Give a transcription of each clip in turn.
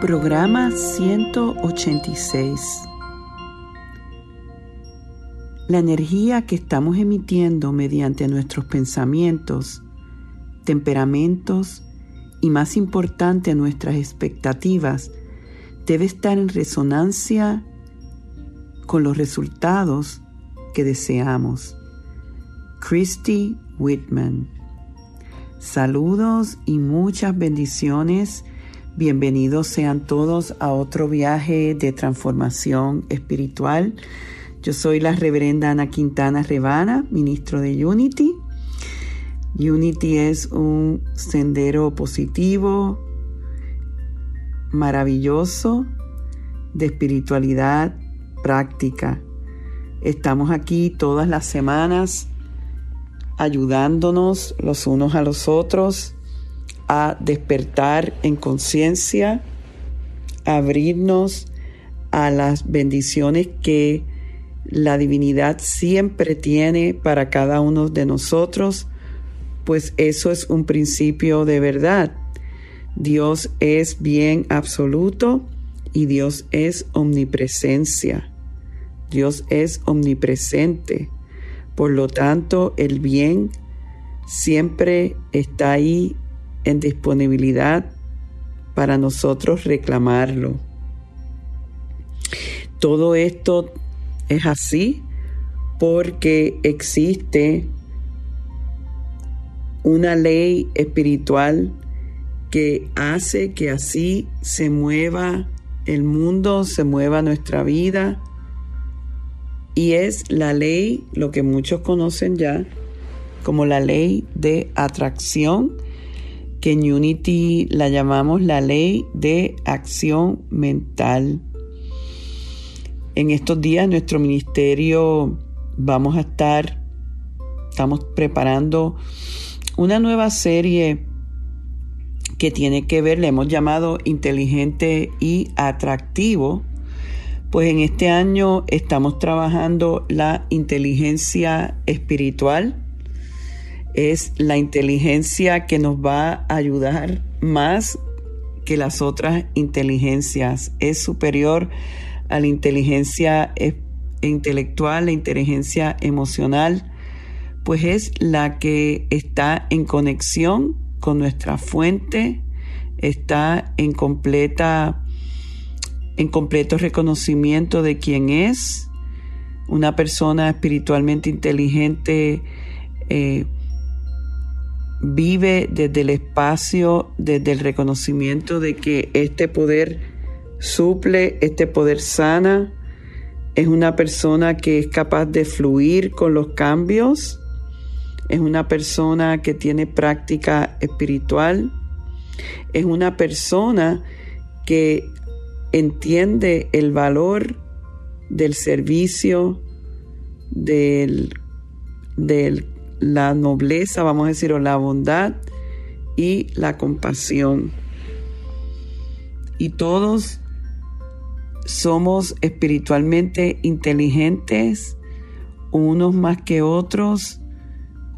Programa 186. La energía que estamos emitiendo mediante nuestros pensamientos, temperamentos y más importante nuestras expectativas debe estar en resonancia con los resultados que deseamos. Christy Whitman. Saludos y muchas bendiciones Bienvenidos sean todos a otro viaje de transformación espiritual. Yo soy la reverenda Ana Quintana Rebana, ministro de Unity. Unity es un sendero positivo, maravilloso, de espiritualidad práctica. Estamos aquí todas las semanas ayudándonos los unos a los otros a despertar en conciencia, abrirnos a las bendiciones que la divinidad siempre tiene para cada uno de nosotros, pues eso es un principio de verdad. Dios es bien absoluto y Dios es omnipresencia. Dios es omnipresente. Por lo tanto, el bien siempre está ahí en disponibilidad para nosotros reclamarlo. Todo esto es así porque existe una ley espiritual que hace que así se mueva el mundo, se mueva nuestra vida. Y es la ley, lo que muchos conocen ya, como la ley de atracción que en Unity la llamamos la ley de acción mental. En estos días nuestro ministerio vamos a estar, estamos preparando una nueva serie que tiene que ver, le hemos llamado inteligente y atractivo, pues en este año estamos trabajando la inteligencia espiritual es la inteligencia que nos va a ayudar más que las otras inteligencias. Es superior a la inteligencia intelectual, la inteligencia emocional, pues es la que está en conexión con nuestra fuente, está en completa en completo reconocimiento de quién es. Una persona espiritualmente inteligente eh, vive desde el espacio, desde el reconocimiento de que este poder suple, este poder sana, es una persona que es capaz de fluir con los cambios, es una persona que tiene práctica espiritual, es una persona que entiende el valor del servicio, del, del la nobleza, vamos a decir, o la bondad y la compasión. Y todos somos espiritualmente inteligentes, unos más que otros.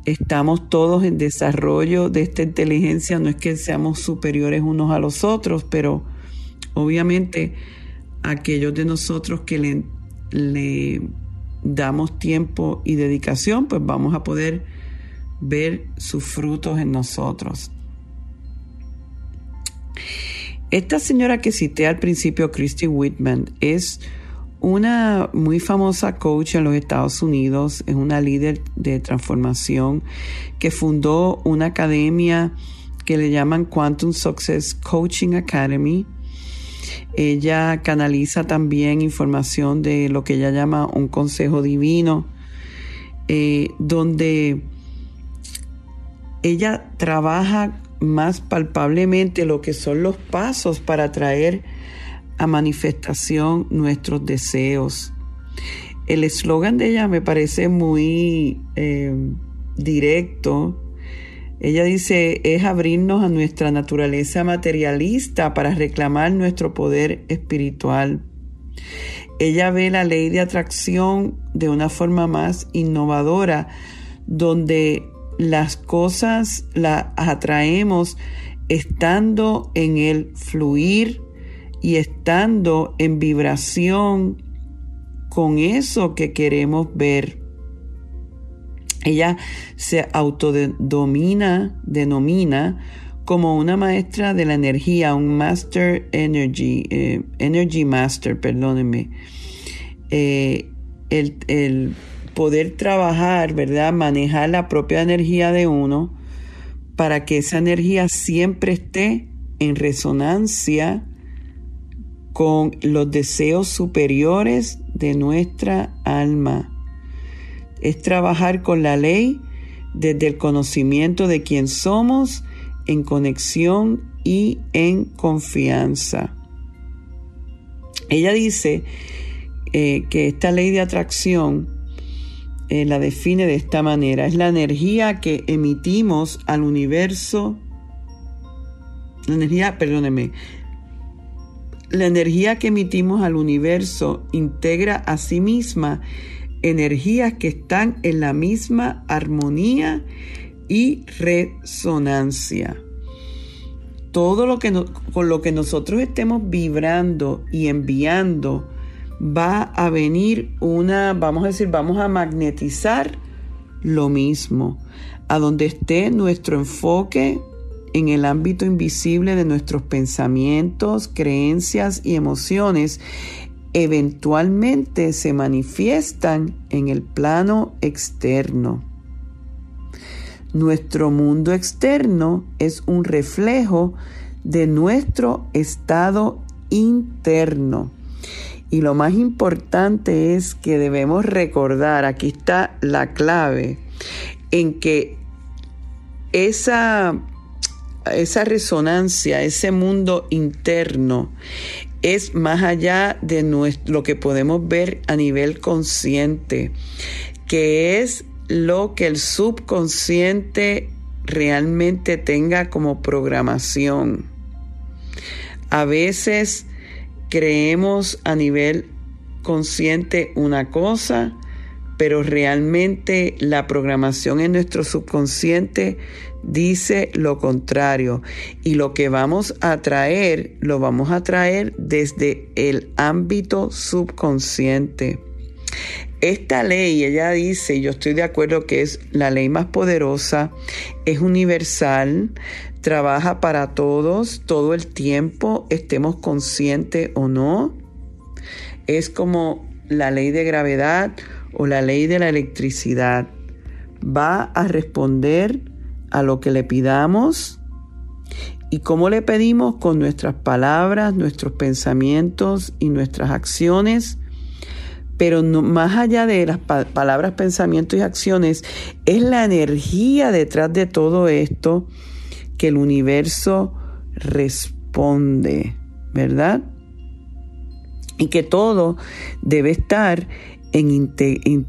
Estamos todos en desarrollo de esta inteligencia. No es que seamos superiores unos a los otros, pero obviamente aquellos de nosotros que le, le damos tiempo y dedicación, pues vamos a poder ver sus frutos en nosotros. Esta señora que cité al principio, Christy Whitman, es una muy famosa coach en los Estados Unidos, es una líder de transformación que fundó una academia que le llaman Quantum Success Coaching Academy ella canaliza también información de lo que ella llama un consejo divino, eh, donde ella trabaja más palpablemente lo que son los pasos para traer a manifestación nuestros deseos. El eslogan de ella me parece muy eh, directo ella dice, es abrirnos a nuestra naturaleza materialista para reclamar nuestro poder espiritual. Ella ve la ley de atracción de una forma más innovadora, donde las cosas las atraemos estando en el fluir, y estando en vibración con eso que queremos ver. Ella se autodomina, denomina como una maestra de la energía, un Master Energy, eh, Energy Master, perdónenme. Eh, el, el, poder trabajar, ¿verdad? Manejar la propia energía de uno para que esa energía siempre esté en resonancia con los deseos superiores de nuestra alma. Es trabajar con la ley desde el conocimiento de quién somos, en conexión y en confianza. Ella dice eh, que esta ley de atracción eh, la define de esta manera. Es la energía que emitimos al universo. La energía, perdóneme, la energía que emitimos al universo integra a sí misma energías que están en la misma armonía y resonancia. Todo lo que con lo que nosotros estemos vibrando y enviando va a venir una, vamos a decir, vamos a magnetizar lo mismo. A donde esté nuestro enfoque, en el ámbito invisible de nuestros pensamientos, creencias y emociones, eventualmente se manifiestan en el plano externo. Nuestro mundo externo es un reflejo de nuestro estado interno. Y lo más importante es que debemos recordar, aquí está la clave, en que esa esa resonancia, ese mundo interno, es más allá de lo que podemos ver a nivel consciente, que es lo que el subconsciente realmente tenga como programación. A veces creemos a nivel consciente una cosa, pero realmente la programación en nuestro subconsciente dice lo contrario y lo que vamos a traer lo vamos a traer desde el ámbito subconsciente. Esta ley, ella dice, yo estoy de acuerdo que es la ley más poderosa, es universal, trabaja para todos todo el tiempo, estemos conscientes o no. Es como la ley de gravedad o la ley de la electricidad. Va a responder a lo que le pidamos y cómo le pedimos con nuestras palabras, nuestros pensamientos y nuestras acciones. Pero no, más allá de las palabras, pensamientos y acciones, es la energía detrás de todo esto que el universo responde, ¿verdad? Y que todo debe estar en,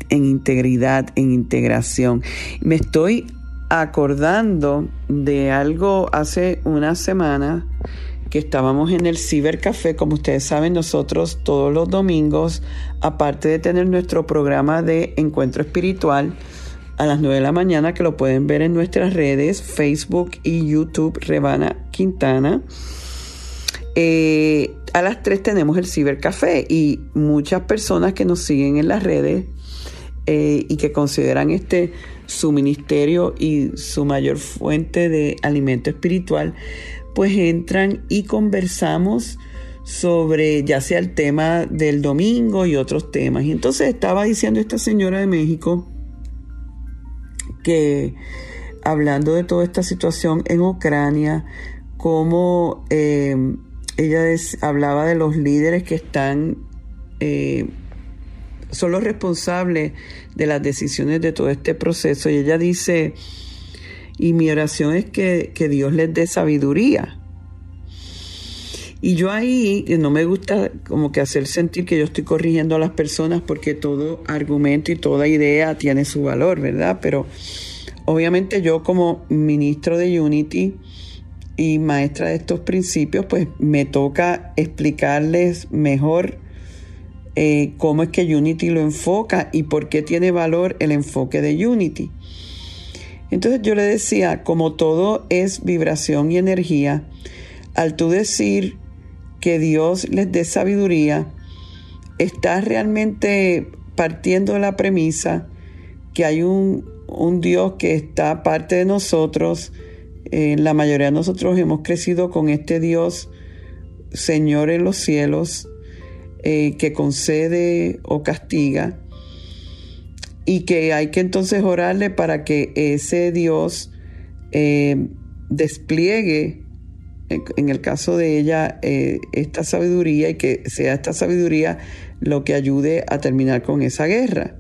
en integridad, en integración. Me estoy acordando de algo hace una semana que estábamos en el cibercafé, como ustedes saben, nosotros todos los domingos, aparte de tener nuestro programa de encuentro espiritual a las 9 de la mañana, que lo pueden ver en nuestras redes, Facebook y YouTube, Rebana Quintana. Eh, a las 3 tenemos el cibercafé y muchas personas que nos siguen en las redes eh, y que consideran este su ministerio y su mayor fuente de alimento espiritual, pues entran y conversamos sobre ya sea el tema del domingo y otros temas. Y entonces estaba diciendo esta señora de México que hablando de toda esta situación en Ucrania, como eh, ella hablaba de los líderes que están eh, son los responsables de las decisiones de todo este proceso. Y ella dice, y mi oración es que, Dios les dé sabiduría. Y yo ahí no me gusta como que hacer sentir que yo estoy corrigiendo a las personas porque todo argumento y toda idea tiene su valor, ¿verdad? Pero obviamente yo como ministro de Unity y maestra de estos principios, pues me toca explicarles mejor eh, cómo es que Unity lo enfoca y por qué tiene valor el enfoque de Unity. Entonces yo le decía, como todo es vibración y energía, al tú decir que Dios les dé sabiduría, está realmente partiendo de la premisa que hay un, Dios que está parte de nosotros. Eh, la mayoría de nosotros hemos crecido con este Dios, Señor en los cielos, eh, que concede o castiga y que hay que entonces orarle para que ese Dios eh, despliegue, en el caso de ella, esta sabiduría y que sea esta sabiduría lo que ayude a terminar con esa guerra.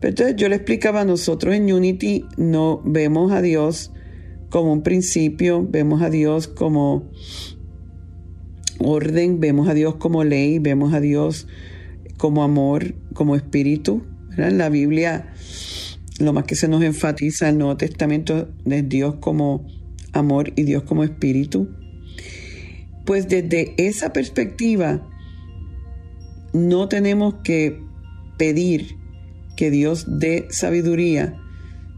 Pero entonces yo le explicaba nosotros en Unity no vemos a Dios como un principio, vemos a Dios como orden, vemos a Dios como ley, vemos a Dios como amor, como espíritu. En la Biblia lo más que se nos enfatiza en el Nuevo Testamento es Dios como amor y Dios como espíritu. Pues desde esa perspectiva no tenemos que pedir que Dios dé sabiduría,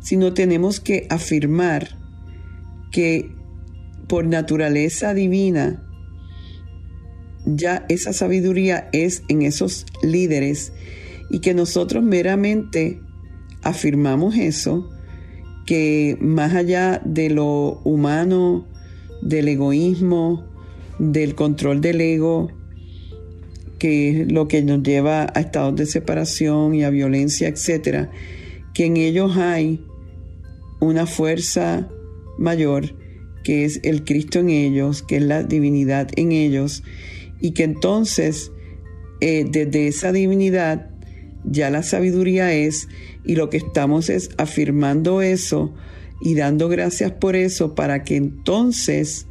sino tenemos que afirmar que por naturaleza divina ya esa sabiduría es en esos líderes y que nosotros meramente afirmamos eso, que más allá de lo humano, del egoísmo, del control del ego, que es lo que nos lleva a estados de separación y a violencia, etcétera, que en ellos hay una fuerza mayor, que es el Cristo en ellos, que es la divinidad en ellos, y que entonces eh, desde esa divinidad ya la sabiduría es, y lo que estamos es afirmando eso y dando gracias por eso para que entonces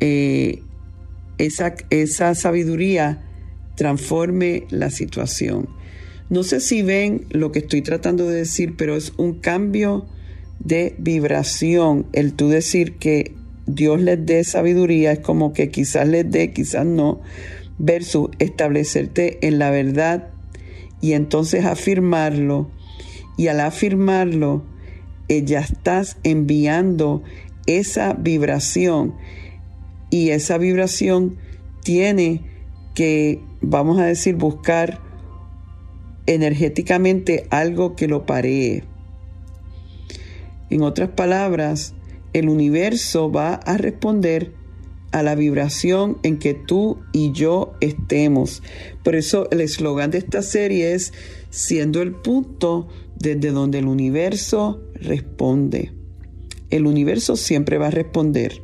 eh, esa, esa sabiduría transforme la situación. No sé si ven lo que estoy tratando de decir, pero es un cambio de vibración. El tú decir que Dios les dé sabiduría es como que quizás les dé, quizás no, versus establecerte en la verdad y entonces afirmarlo. Y al afirmarlo, eh, ya estás enviando esa vibración y esa vibración tiene que, vamos a decir, buscar energéticamente algo que lo paree. En otras palabras, el universo va a responder a la vibración en que tú y yo estemos. Por eso el eslogan de esta serie es siendo el punto desde donde el universo responde. El universo siempre va a responder.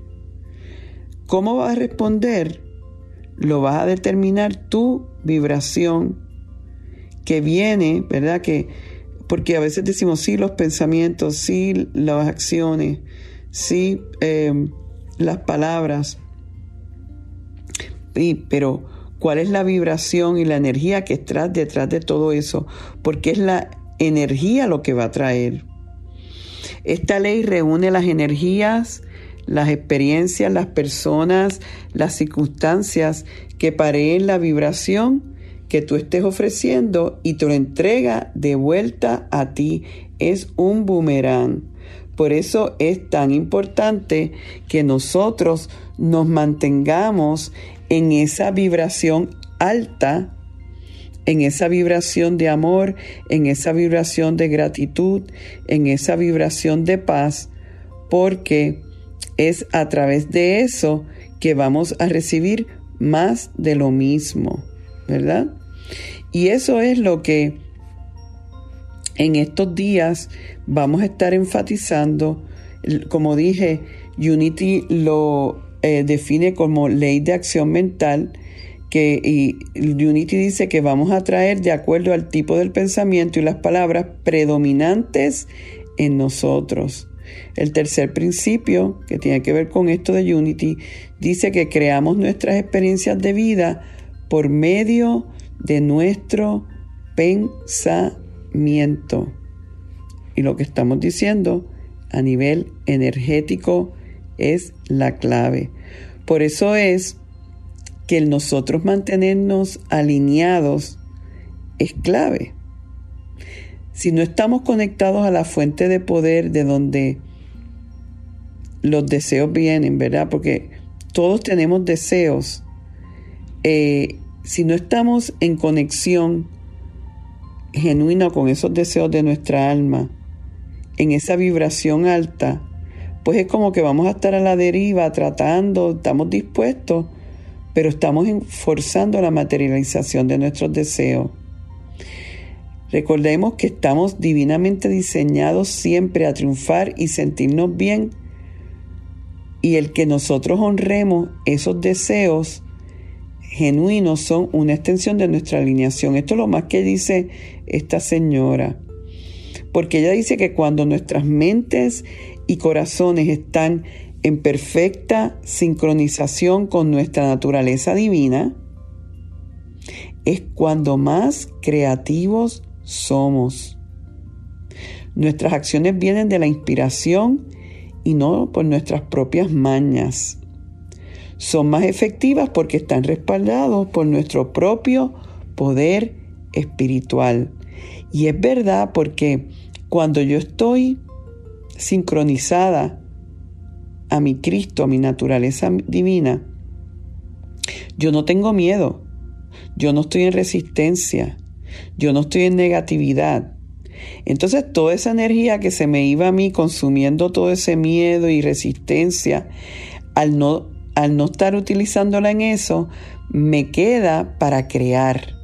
¿Cómo va a responder? Lo vas a determinar tu vibración que viene, ¿verdad? Que porque a veces decimos sí los pensamientos, sí las acciones, sí eh, las palabras, pero ¿cuál es la vibración y la energía que está detrás de todo eso? Porque es la energía lo que va a traer. Esta ley reúne las energías, las experiencias, las personas, las circunstancias que pareen la vibración que tú estés ofreciendo y te lo entrega de vuelta a ti. Es un boomerang. Por eso es tan importante que nosotros nos mantengamos en esa vibración alta, en esa vibración de amor, en esa vibración de gratitud, en esa vibración de paz, porque es a través de eso que vamos a recibir más de lo mismo, ¿verdad? Y eso es lo que en estos días vamos a estar enfatizando. Como dije, Unity lo eh, define como ley de acción mental que y Unity dice que vamos a traer de acuerdo al tipo del pensamiento y las palabras predominantes en nosotros. El tercer principio, que tiene que ver con esto de Unity, dice que creamos nuestras experiencias de vida por medio de nuestro pensamiento. Y lo que estamos diciendo a nivel energético es la clave. Por eso es que nosotros mantenernos alineados es clave. Si no estamos conectados a la fuente de poder de donde los deseos vienen, ¿verdad? Porque todos tenemos deseos. Eh, si no estamos en conexión genuina con esos deseos de nuestra alma, en esa vibración alta, pues es como que vamos a estar a la deriva tratando, estamos dispuestos, pero estamos forzando la materialización de nuestros deseos. Recordemos que estamos divinamente diseñados siempre a triunfar y sentirnos bien y el que nosotros honremos esos deseos genuinos son una extensión de nuestra alineación. Esto es lo más que dice esta señora. Porque ella dice que cuando nuestras mentes y corazones están en perfecta sincronización con nuestra naturaleza divina, es cuando más creativos somos. Nuestras acciones vienen de la inspiración y no por nuestras propias mañas. Son más efectivas porque están respaldados por nuestro propio poder espiritual. Y es verdad porque cuando yo estoy sincronizada a mi Cristo, a mi naturaleza divina, yo no tengo miedo, yo no estoy en resistencia, yo no estoy en negatividad. Entonces toda esa energía que se me iba a mí consumiendo todo ese miedo y resistencia, al no, al no estar utilizándola en eso, me queda para crear,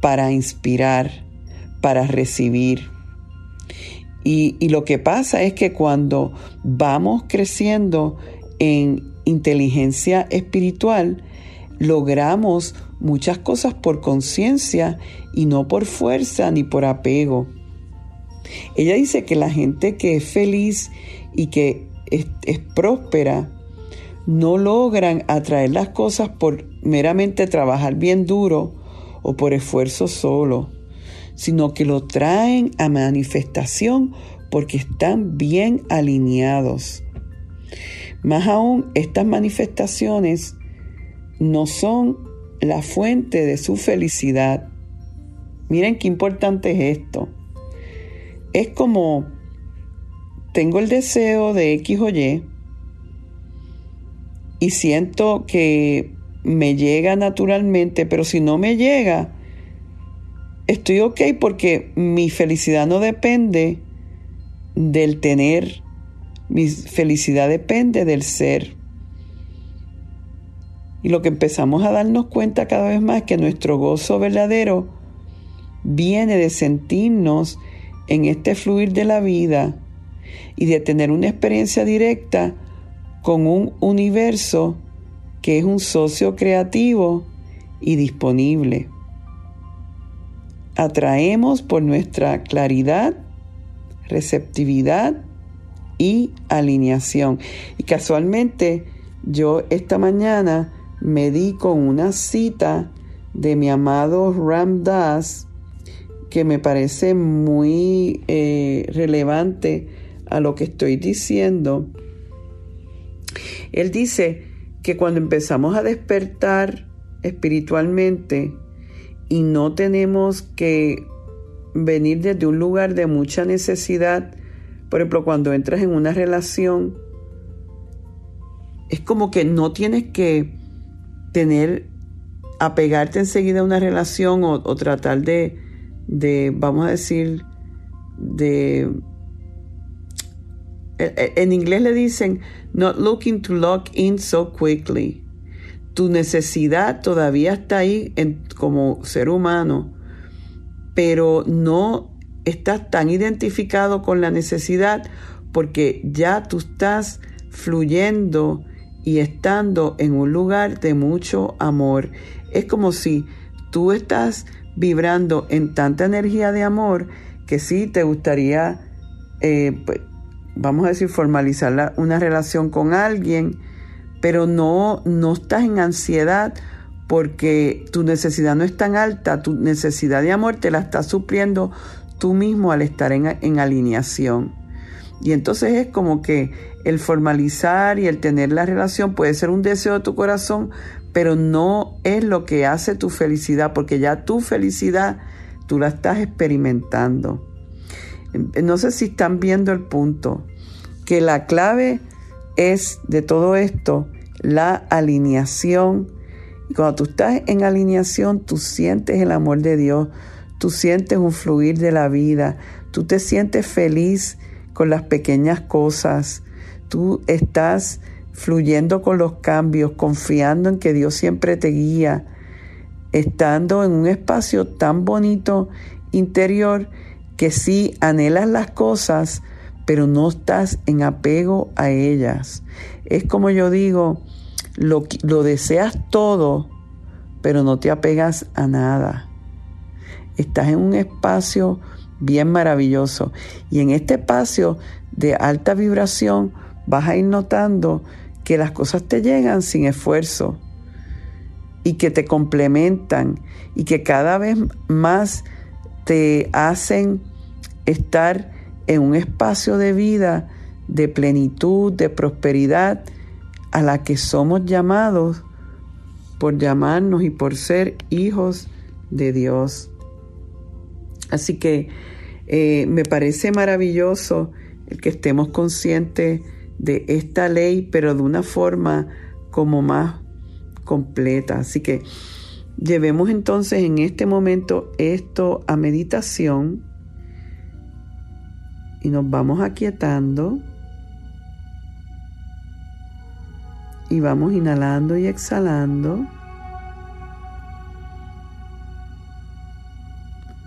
para inspirar, para recibir. Y, lo que pasa es que cuando vamos creciendo en inteligencia espiritual, logramos muchas cosas por conciencia y no por fuerza ni por apego. Ella dice que la gente que es feliz y que es, próspera no logran atraer las cosas por meramente trabajar bien duro o por esfuerzo solo, sino que lo traen a manifestación porque están bien alineados. Más aún, estas manifestaciones no son la fuente de su felicidad. Miren qué importante es esto. Es como tengo el deseo de X o Y y siento que me llega naturalmente, pero si no me llega, estoy ok porque mi felicidad no depende del tener, mi felicidad depende del ser. Y lo que empezamos a darnos cuenta cada vez más es que nuestro gozo verdadero viene de sentirnos en este fluir de la vida y de tener una experiencia directa con un universo que es un socio creativo y disponible. Atraemos por nuestra claridad, receptividad y alineación. Y casualmente yo esta mañana me di con una cita de mi amado Ram Das que me parece muy eh, relevante a lo que estoy diciendo. Él dice que cuando empezamos a despertar espiritualmente y no tenemos que venir desde un lugar de mucha necesidad, por ejemplo, cuando entras en una relación, es como que no tienes que tener, apegarte enseguida a una relación o, tratar de, vamos a decir, de... E, e, en inglés le dicen, not looking to lock in so quickly. Tu necesidad todavía está ahí como ser humano, pero no estás tan identificado con la necesidad porque ya tú estás fluyendo y estando en un lugar de mucho amor. Es como si tú estás vibrando en tanta energía de amor que sí te gustaría, eh, pues, vamos a decir, formalizar una relación con alguien, pero no, no estás en ansiedad porque tu necesidad no es tan alta, tu necesidad de amor te la estás supliendo tú mismo al estar en, en alineación. Y entonces es como que el formalizar y el tener la relación puede ser un deseo de tu corazón, pero no es lo que hace tu felicidad, porque ya tu felicidad tú la estás experimentando. No sé si están viendo el punto, que la clave es de todo esto la alineación. Y cuando tú estás en alineación, tú sientes el amor de Dios, tú sientes un fluir de la vida, tú te sientes feliz con las pequeñas cosas, tú estás fluyendo con los cambios, confiando en que Dios siempre te guía, estando en un espacio tan bonito interior que sí anhelas las cosas, pero no estás en apego a ellas. Es como yo digo, lo, lo deseas todo, pero no te apegas a nada. Estás en un espacio bien maravilloso. Y en este espacio de alta vibración vas a ir notando que las cosas te llegan sin esfuerzo y que te complementan y que cada vez más te hacen estar en un espacio de vida de plenitud, de prosperidad, a la que somos llamados por llamarnos y por ser hijos de Dios. Así que eh, me parece maravilloso el que estemos conscientes de esta ley, pero de una forma como más completa. Así que llevemos entonces en este momento esto a meditación y nos vamos aquietando y vamos inhalando y exhalando.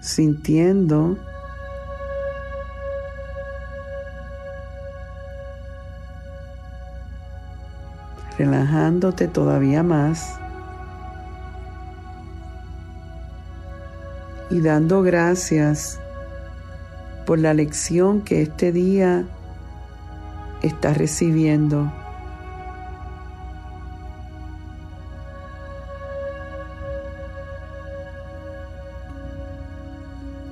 sintiendo relajándote todavía más y dando gracias por la lección que este día estás recibiendo.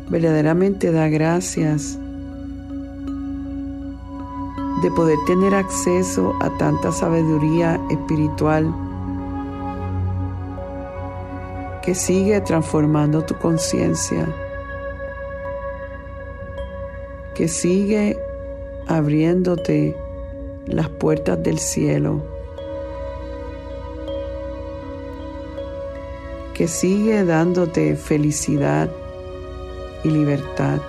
Verdaderamente da gracias de poder tener acceso a tanta sabiduría espiritual que sigue transformando tu conciencia, que sigue abriéndote las puertas del cielo, que sigue dándote felicidad y libertad.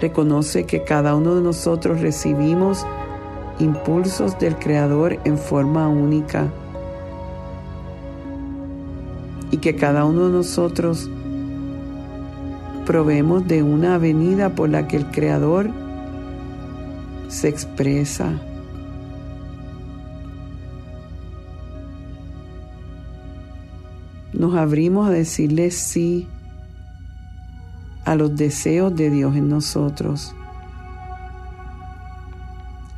Reconoce que cada uno de nosotros recibimos impulsos del Creador en forma única y que cada uno de nosotros proveemos de una avenida por la que el Creador se expresa. Nos abrimos a decirle sí a los deseos de Dios en nosotros,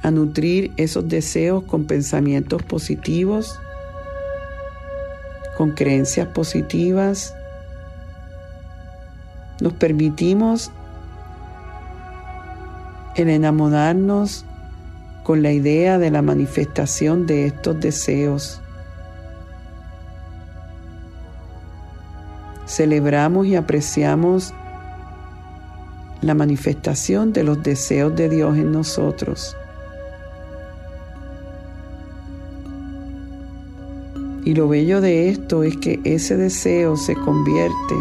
a nutrir esos deseos con pensamientos positivos, con creencias positivas. Nos permitimos el enamorarnos con la idea de la manifestación de estos deseos. Celebramos y apreciamos la manifestación de los deseos de Dios en nosotros. Y lo bello de esto es que ese deseo se convierte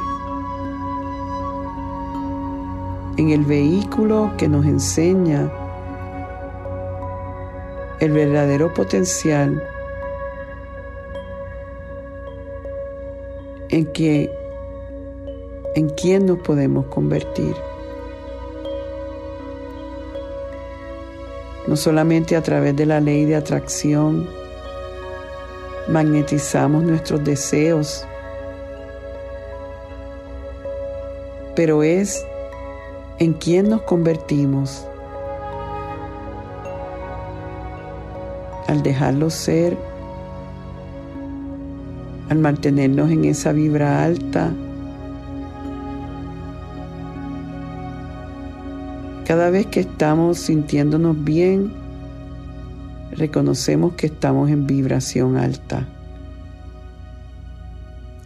en el vehículo que nos enseña el verdadero potencial en que en nos podemos convertir. No solamente a través de la ley de atracción magnetizamos nuestros deseos, pero es en quién nos convertimos. Al dejarlo ser, al mantenernos en esa vibra alta, Cada vez que estamos sintiéndonos bien, reconocemos que estamos en vibración alta.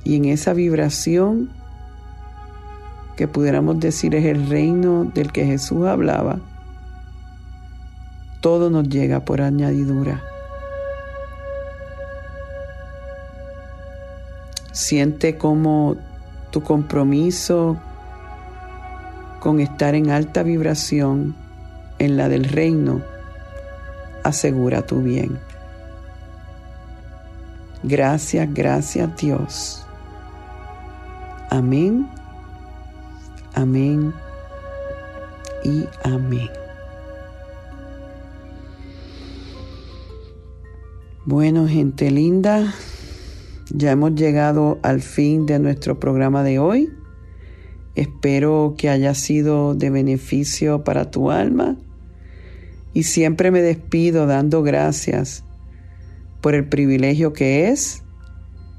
Y en esa vibración, que pudiéramos decir es el reino del que Jesús hablaba, todo nos llega por añadidura. Siente como tu compromiso con estar en alta vibración en la del reino asegura tu bien. Gracias, gracias Dios. Amén, amén y amén. Bueno, gente linda, ya hemos llegado al fin de nuestro programa de hoy. Espero que haya sido de beneficio para tu alma y siempre me despido dando gracias por el privilegio que es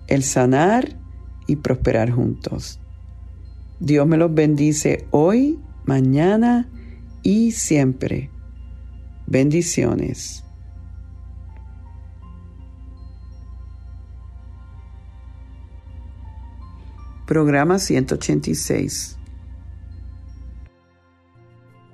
el sanar y prosperar juntos. Dios me los bendice hoy, mañana y siempre. Bendiciones. Programa 186.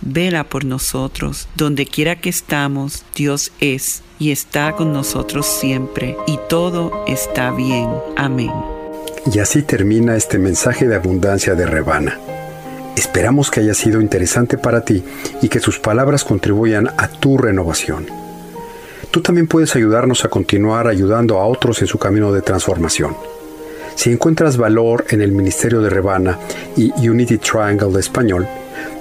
vela por nosotros. Donde quiera que estamos, Dios es y está con nosotros siempre, y todo está bien. Amén. Y así termina este mensaje de abundancia de Rebana. Esperamos que haya sido interesante para ti y que sus palabras contribuyan a tu renovación. Tú también puedes ayudarnos a continuar ayudando a otros en su camino de transformación. Si encuentras valor en el Ministerio de Rebana y Unity Triangle de Español,